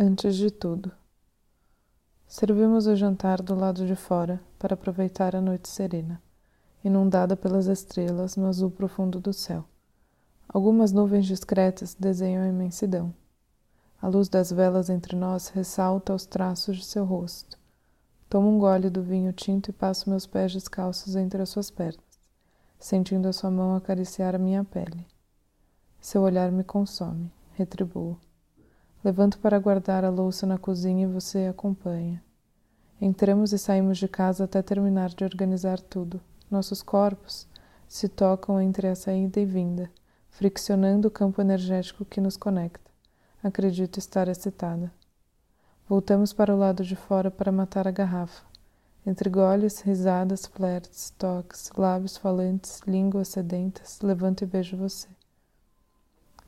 Antes de tudo, servimos o jantar do lado de fora para aproveitar a noite serena, inundada pelas estrelas no azul profundo do céu. Algumas nuvens discretas desenham a imensidão. A luz das velas entre nós ressalta os traços de seu rosto. Tomo um gole do vinho tinto e passo meus pés descalços entre as suas pernas, sentindo a sua mão acariciar a minha pele. Seu olhar me consome, retribuo. Levanto para guardar a louça na cozinha e você acompanha. Entramos e saímos de casa até terminar de organizar tudo. Nossos corpos se tocam entre a saída e vinda, friccionando o campo energético que nos conecta. Acredito estar excitada. Voltamos para o lado de fora para matar a garrafa. Entre goles, risadas, flertes, toques, lábios falantes, línguas sedentas, levanto e beijo você.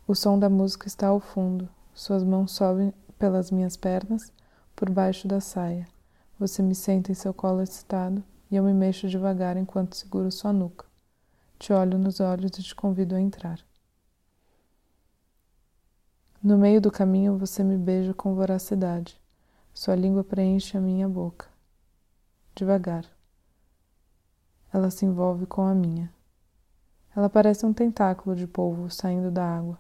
O som da música está ao fundo, suas mãos sobem pelas minhas pernas, por baixo da saia. Você me senta em seu colo excitado e eu me mexo devagar enquanto seguro sua nuca. Te olho nos olhos e te convido a entrar. No meio do caminho você me beija com voracidade. Sua língua preenche a minha boca. Devagar. Ela se envolve com a minha. Ela parece um tentáculo de polvo saindo da água.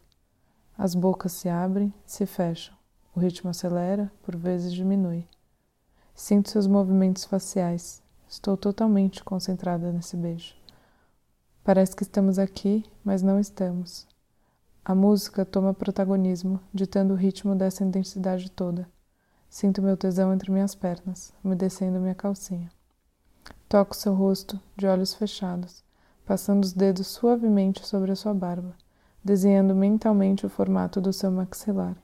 As bocas se abrem, se fecham. O ritmo acelera, por vezes diminui. Sinto seus movimentos faciais. Estou totalmente concentrada nesse beijo. Parece que estamos aqui, mas não estamos. A música toma protagonismo, ditando o ritmo dessa intensidade toda. Sinto meu tesão entre minhas pernas, umedecendo minha calcinha. Toco seu rosto, de olhos fechados, passando os dedos suavemente sobre a sua barba desenhando mentalmente o formato do seu maxilar.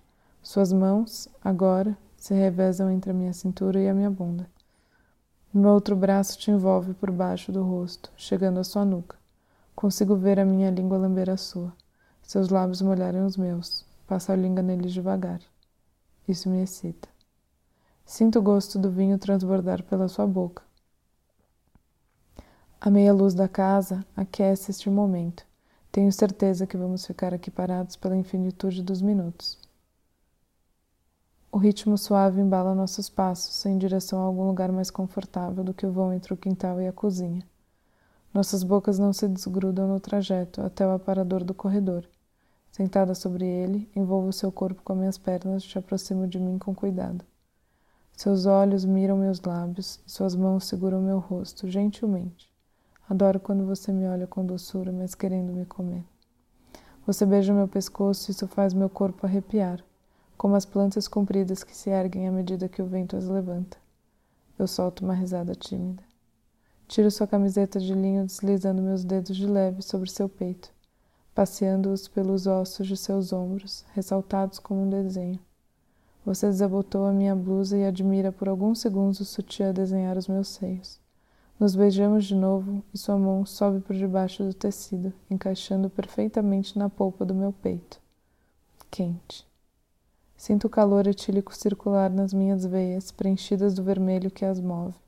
Suas mãos, agora, se revezam entre a minha cintura e a minha bunda. Meu outro braço te envolve por baixo do rosto, chegando à sua nuca. Consigo ver a minha língua lamber a sua. Seus lábios molharem os meus. Passo a língua neles devagar. Isso me excita. Sinto o gosto do vinho transbordar pela sua boca. A meia luz da casa aquece este momento. Tenho certeza que vamos ficar aqui parados pela infinitude dos minutos. O ritmo suave embala nossos passos em direção a algum lugar mais confortável do que o vão entre o quintal e a cozinha. Nossas bocas não se desgrudam no trajeto até o aparador do corredor. Sentada sobre ele, envolvo seu corpo com minhas pernas e te aproximo de mim com cuidado. Seus olhos miram meus lábios, suas mãos seguram meu rosto gentilmente. Adoro quando você me olha com doçura, mas querendo me comer. Você beija meu pescoço e isso faz meu corpo arrepiar, como as plantas compridas que se erguem à medida que o vento as levanta. Eu solto uma risada tímida. Tiro sua camiseta de linho, deslizando meus dedos de leve sobre seu peito, passeando-os pelos ossos de seus ombros, ressaltados como um desenho. Você desabotou a minha blusa e admira por alguns segundos o sutiã desenhar os meus seios. Nos beijamos de novo e sua mão sobe por debaixo do tecido, encaixando perfeitamente na polpa do meu peito. Quente. Sinto o calor etílico circular nas minhas veias, preenchidas do vermelho que as move.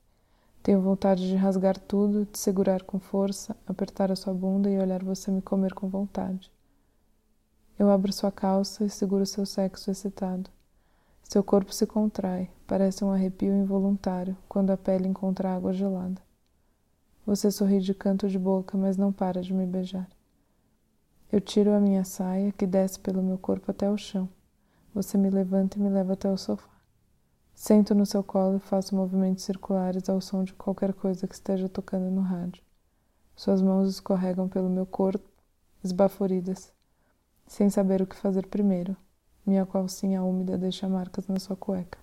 Tenho vontade de rasgar tudo, de segurar com força, apertar a sua bunda e olhar você me comer com vontade. Eu abro sua calça e seguro seu sexo excitado. Seu corpo se contrai, parece um arrepio involuntário quando a pele encontra água gelada. Você sorri de canto de boca, mas não para de me beijar. Eu tiro a minha saia, que desce pelo meu corpo até o chão. Você me levanta e me leva até o sofá. Sento no seu colo e faço movimentos circulares ao som de qualquer coisa que esteja tocando no rádio. Suas mãos escorregam pelo meu corpo, esbaforidas, sem saber o que fazer primeiro. Minha calcinha úmida deixa marcas na sua cueca.